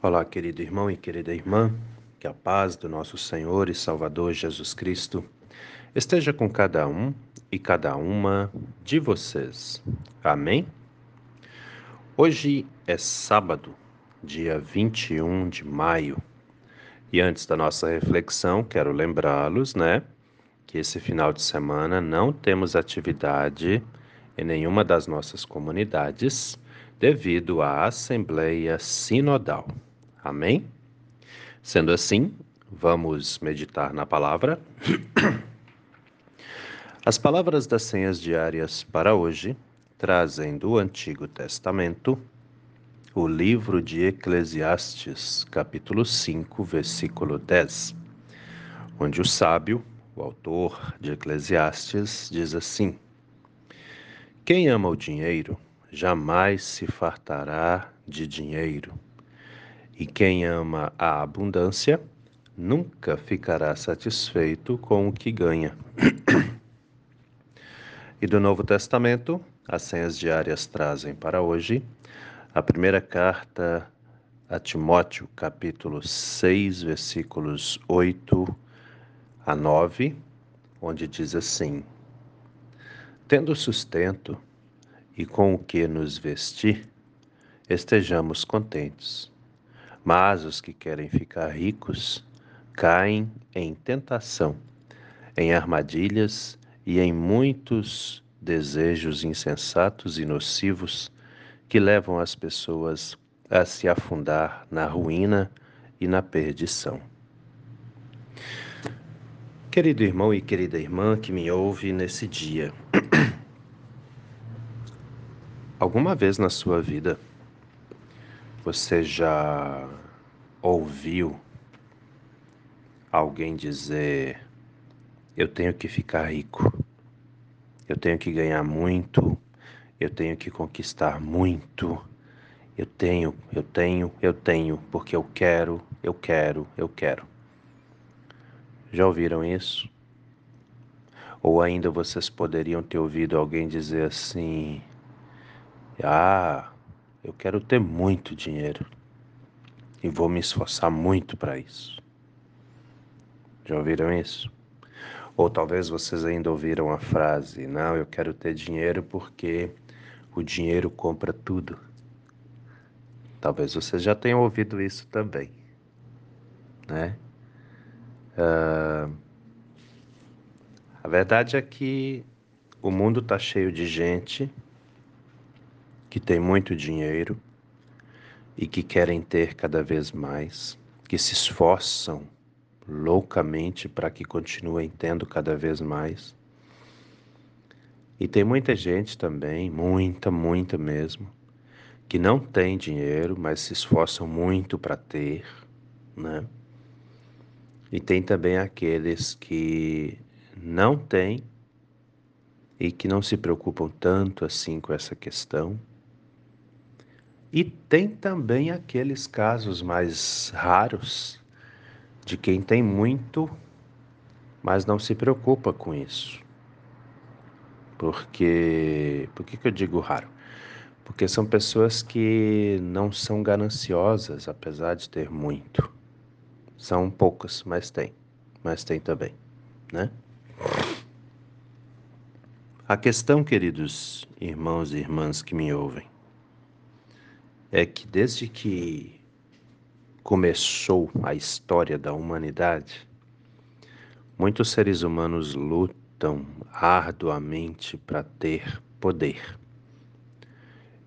Olá, querido irmão e querida irmã, que a paz do nosso Senhor e Salvador Jesus Cristo esteja com cada um e cada uma de vocês. Amém? Hoje é sábado, dia 21 de maio. E antes da nossa reflexão, quero lembrá-los, né, que esse final de semana não temos atividade em nenhuma das nossas comunidades devido à Assembleia Sinodal. Amém? Sendo assim, vamos meditar na palavra. As palavras das senhas diárias para hoje trazem do Antigo Testamento o livro de Eclesiastes, capítulo 5, versículo 10, onde o sábio, o autor de Eclesiastes, diz assim: Quem ama o dinheiro jamais se fartará de dinheiro e quem ama a abundância nunca ficará satisfeito com o que ganha. e do Novo Testamento, as senhas diárias trazem para hoje a primeira carta a Timóteo, capítulo 6, versículos 8 a 9, onde diz assim: Tendo sustento e com o que nos vestir, estejamos contentes mas os que querem ficar ricos caem em tentação, em armadilhas e em muitos desejos insensatos e nocivos que levam as pessoas a se afundar na ruína e na perdição. Querido irmão e querida irmã que me ouve nesse dia, alguma vez na sua vida você já ouviu alguém dizer: Eu tenho que ficar rico, eu tenho que ganhar muito, eu tenho que conquistar muito, eu tenho, eu tenho, eu tenho, porque eu quero, eu quero, eu quero. Já ouviram isso? Ou ainda vocês poderiam ter ouvido alguém dizer assim: Ah, eu quero ter muito dinheiro e vou me esforçar muito para isso. Já ouviram isso? Ou talvez vocês ainda ouviram a frase: Não, eu quero ter dinheiro porque o dinheiro compra tudo. Talvez vocês já tenham ouvido isso também, né? Uh, a verdade é que o mundo está cheio de gente que tem muito dinheiro e que querem ter cada vez mais, que se esforçam loucamente para que continuem tendo cada vez mais. E tem muita gente também, muita, muita mesmo, que não tem dinheiro, mas se esforçam muito para ter, né? E tem também aqueles que não têm e que não se preocupam tanto assim com essa questão e tem também aqueles casos mais raros de quem tem muito, mas não se preocupa com isso. Porque, por que, que eu digo raro? Porque são pessoas que não são gananciosas, apesar de ter muito. São poucas, mas tem. Mas tem também, né? A questão, queridos irmãos e irmãs que me ouvem, é que desde que começou a história da humanidade, muitos seres humanos lutam arduamente para ter poder.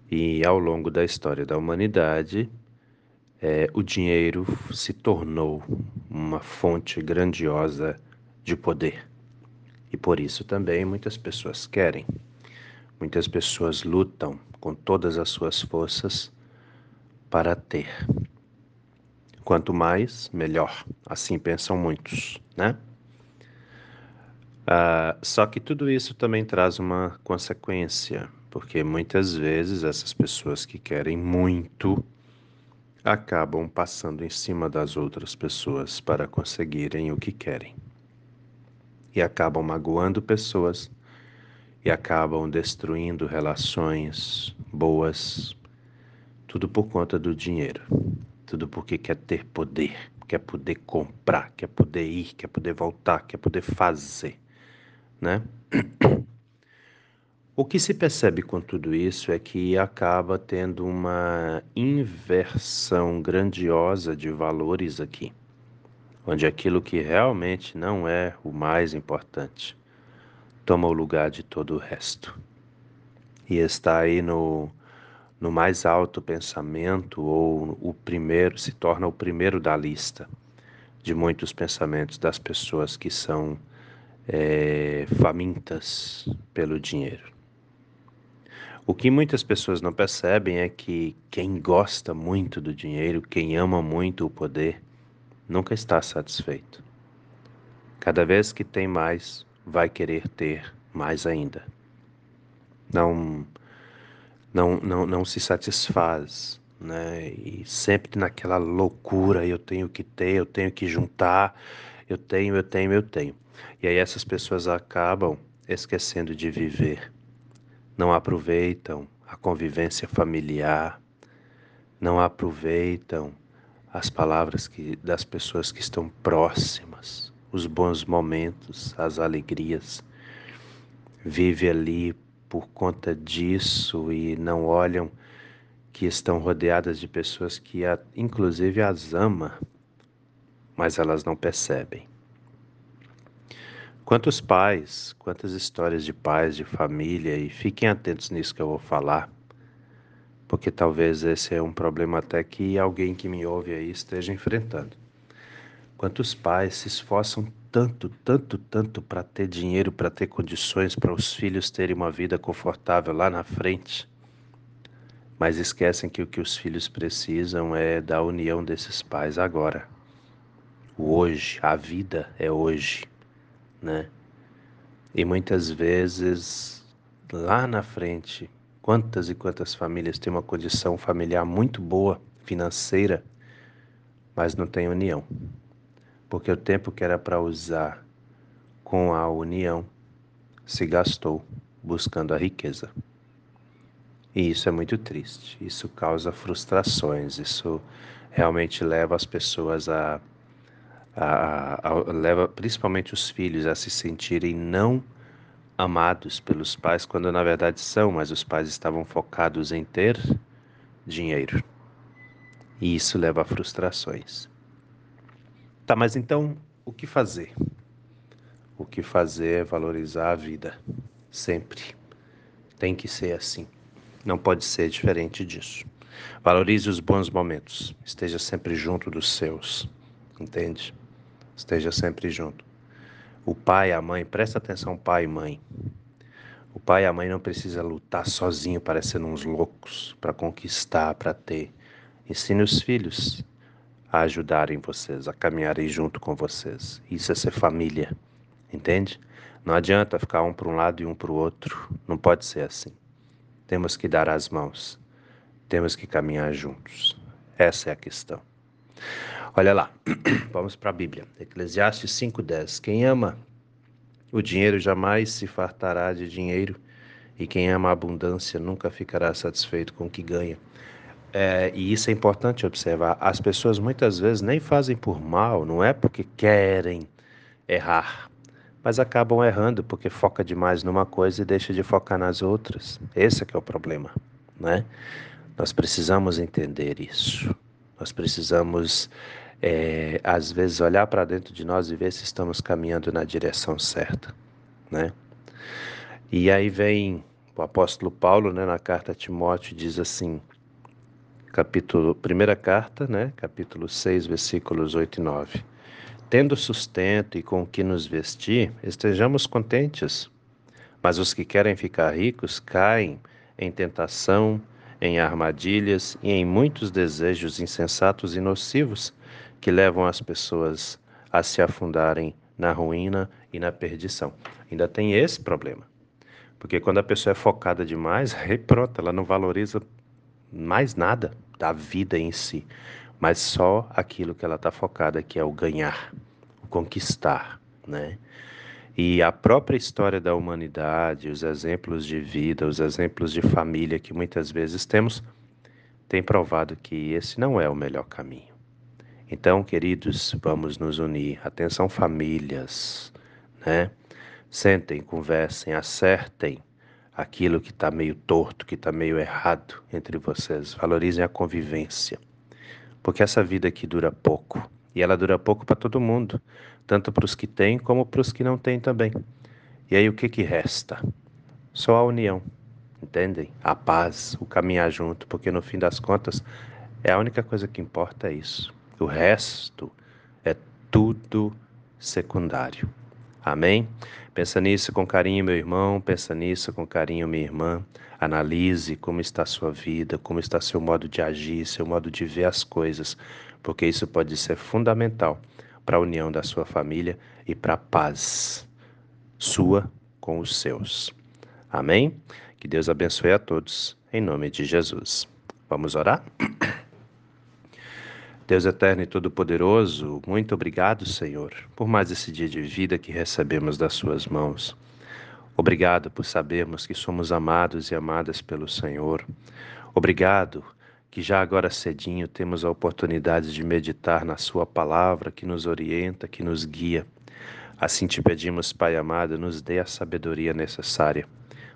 E ao longo da história da humanidade, é, o dinheiro se tornou uma fonte grandiosa de poder. E por isso também muitas pessoas querem, muitas pessoas lutam com todas as suas forças para ter. Quanto mais, melhor. Assim pensam muitos, né? Ah, só que tudo isso também traz uma consequência, porque muitas vezes essas pessoas que querem muito acabam passando em cima das outras pessoas para conseguirem o que querem. E acabam magoando pessoas e acabam destruindo relações boas, tudo por conta do dinheiro. tudo porque quer ter poder, quer poder comprar, quer poder ir, quer poder voltar, quer poder fazer, né? O que se percebe com tudo isso é que acaba tendo uma inversão grandiosa de valores aqui, onde aquilo que realmente não é o mais importante toma o lugar de todo o resto. E está aí no, no mais alto pensamento, ou o primeiro, se torna o primeiro da lista de muitos pensamentos das pessoas que são é, famintas pelo dinheiro. O que muitas pessoas não percebem é que quem gosta muito do dinheiro, quem ama muito o poder, nunca está satisfeito. Cada vez que tem mais, vai querer ter mais ainda. Não, não, não, não se satisfaz, né? E sempre naquela loucura, eu tenho que ter, eu tenho que juntar, eu tenho, eu tenho, eu tenho. E aí essas pessoas acabam esquecendo de viver não aproveitam a convivência familiar, não aproveitam as palavras que, das pessoas que estão próximas, os bons momentos, as alegrias. Vive ali por conta disso e não olham que estão rodeadas de pessoas que, inclusive, as ama, mas elas não percebem. Quantos pais, quantas histórias de pais, de família, e fiquem atentos nisso que eu vou falar, porque talvez esse é um problema até que alguém que me ouve aí esteja enfrentando. Quantos pais se esforçam tanto, tanto, tanto para ter dinheiro, para ter condições para os filhos terem uma vida confortável lá na frente, mas esquecem que o que os filhos precisam é da união desses pais agora. O hoje, a vida é hoje né? E muitas vezes lá na frente, quantas e quantas famílias têm uma condição familiar muito boa, financeira, mas não tem união. Porque o tempo que era para usar com a união se gastou buscando a riqueza. E isso é muito triste. Isso causa frustrações. Isso realmente leva as pessoas a a, a, leva principalmente os filhos a se sentirem não amados pelos pais, quando na verdade são, mas os pais estavam focados em ter dinheiro. E isso leva a frustrações. Tá, mas então o que fazer? O que fazer é valorizar a vida, sempre. Tem que ser assim. Não pode ser diferente disso. Valorize os bons momentos. Esteja sempre junto dos seus. Entende? esteja sempre junto. O pai a mãe, presta atenção, pai e mãe. O pai e a mãe não precisa lutar sozinho, parecendo uns loucos, para conquistar, para ter. Ensine os filhos a ajudarem vocês, a caminharem junto com vocês. Isso é ser família, entende? Não adianta ficar um para um lado e um para o outro. Não pode ser assim. Temos que dar as mãos. Temos que caminhar juntos. Essa é a questão. Olha lá, vamos para a Bíblia. Eclesiastes 5,10. Quem ama o dinheiro jamais se fartará de dinheiro, e quem ama a abundância nunca ficará satisfeito com o que ganha. É, e isso é importante observar. As pessoas muitas vezes nem fazem por mal, não é porque querem errar, mas acabam errando porque foca demais numa coisa e deixa de focar nas outras. Esse é que é o problema, né? Nós precisamos entender isso. Nós precisamos é, às vezes olhar para dentro de nós e ver se estamos caminhando na direção certa, né? E aí vem o apóstolo Paulo, né, na carta a Timóteo, diz assim, capítulo, primeira carta, né, capítulo 6, versículos 8 e 9. Tendo sustento e com o que nos vestir, estejamos contentes. Mas os que querem ficar ricos caem em tentação, em armadilhas e em muitos desejos insensatos e nocivos que levam as pessoas a se afundarem na ruína e na perdição. Ainda tem esse problema. Porque quando a pessoa é focada demais, aí pronto, ela não valoriza mais nada da vida em si, mas só aquilo que ela está focada, que é o ganhar, o conquistar, né? E a própria história da humanidade, os exemplos de vida, os exemplos de família que muitas vezes temos, tem provado que esse não é o melhor caminho. Então, queridos, vamos nos unir. Atenção, famílias, né? Sentem, conversem, acertem aquilo que está meio torto, que está meio errado entre vocês. Valorizem a convivência. Porque essa vida aqui dura pouco. E ela dura pouco para todo mundo, tanto para os que têm como para os que não têm também. E aí o que, que resta? Só a união, entendem? A paz, o caminhar junto, porque no fim das contas é a única coisa que importa é isso. O resto é tudo secundário. Amém? Pensa nisso com carinho, meu irmão, pensa nisso com carinho, minha irmã. Analise como está a sua vida, como está seu modo de agir, seu modo de ver as coisas, porque isso pode ser fundamental para a união da sua família e para a paz sua com os seus. Amém? Que Deus abençoe a todos, em nome de Jesus. Vamos orar? Deus eterno e todo-poderoso, muito obrigado, Senhor, por mais esse dia de vida que recebemos das Suas mãos. Obrigado por sabermos que somos amados e amadas pelo Senhor. Obrigado que já agora cedinho temos a oportunidade de meditar na Sua palavra que nos orienta, que nos guia. Assim te pedimos, Pai amado, nos dê a sabedoria necessária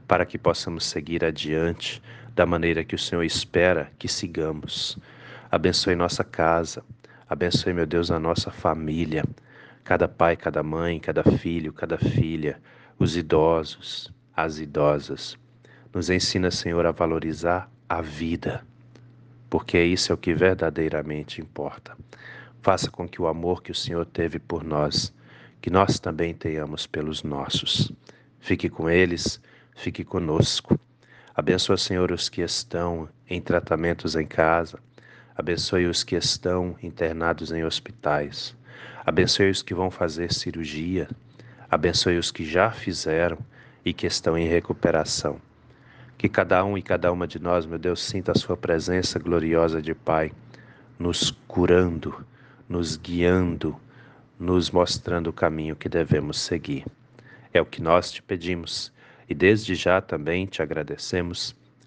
para que possamos seguir adiante da maneira que o Senhor espera que sigamos. Abençoe nossa casa. Abençoe, meu Deus, a nossa família. Cada pai, cada mãe, cada filho, cada filha, os idosos, as idosas. Nos ensina, Senhor, a valorizar a vida, porque isso é o que verdadeiramente importa. Faça com que o amor que o Senhor teve por nós, que nós também tenhamos pelos nossos. Fique com eles, fique conosco. Abençoa, Senhor, os que estão em tratamentos em casa Abençoe os que estão internados em hospitais. Abençoe os que vão fazer cirurgia. Abençoe os que já fizeram e que estão em recuperação. Que cada um e cada uma de nós, meu Deus, sinta a Sua presença gloriosa de Pai, nos curando, nos guiando, nos mostrando o caminho que devemos seguir. É o que nós te pedimos e desde já também te agradecemos,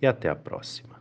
E até a próxima.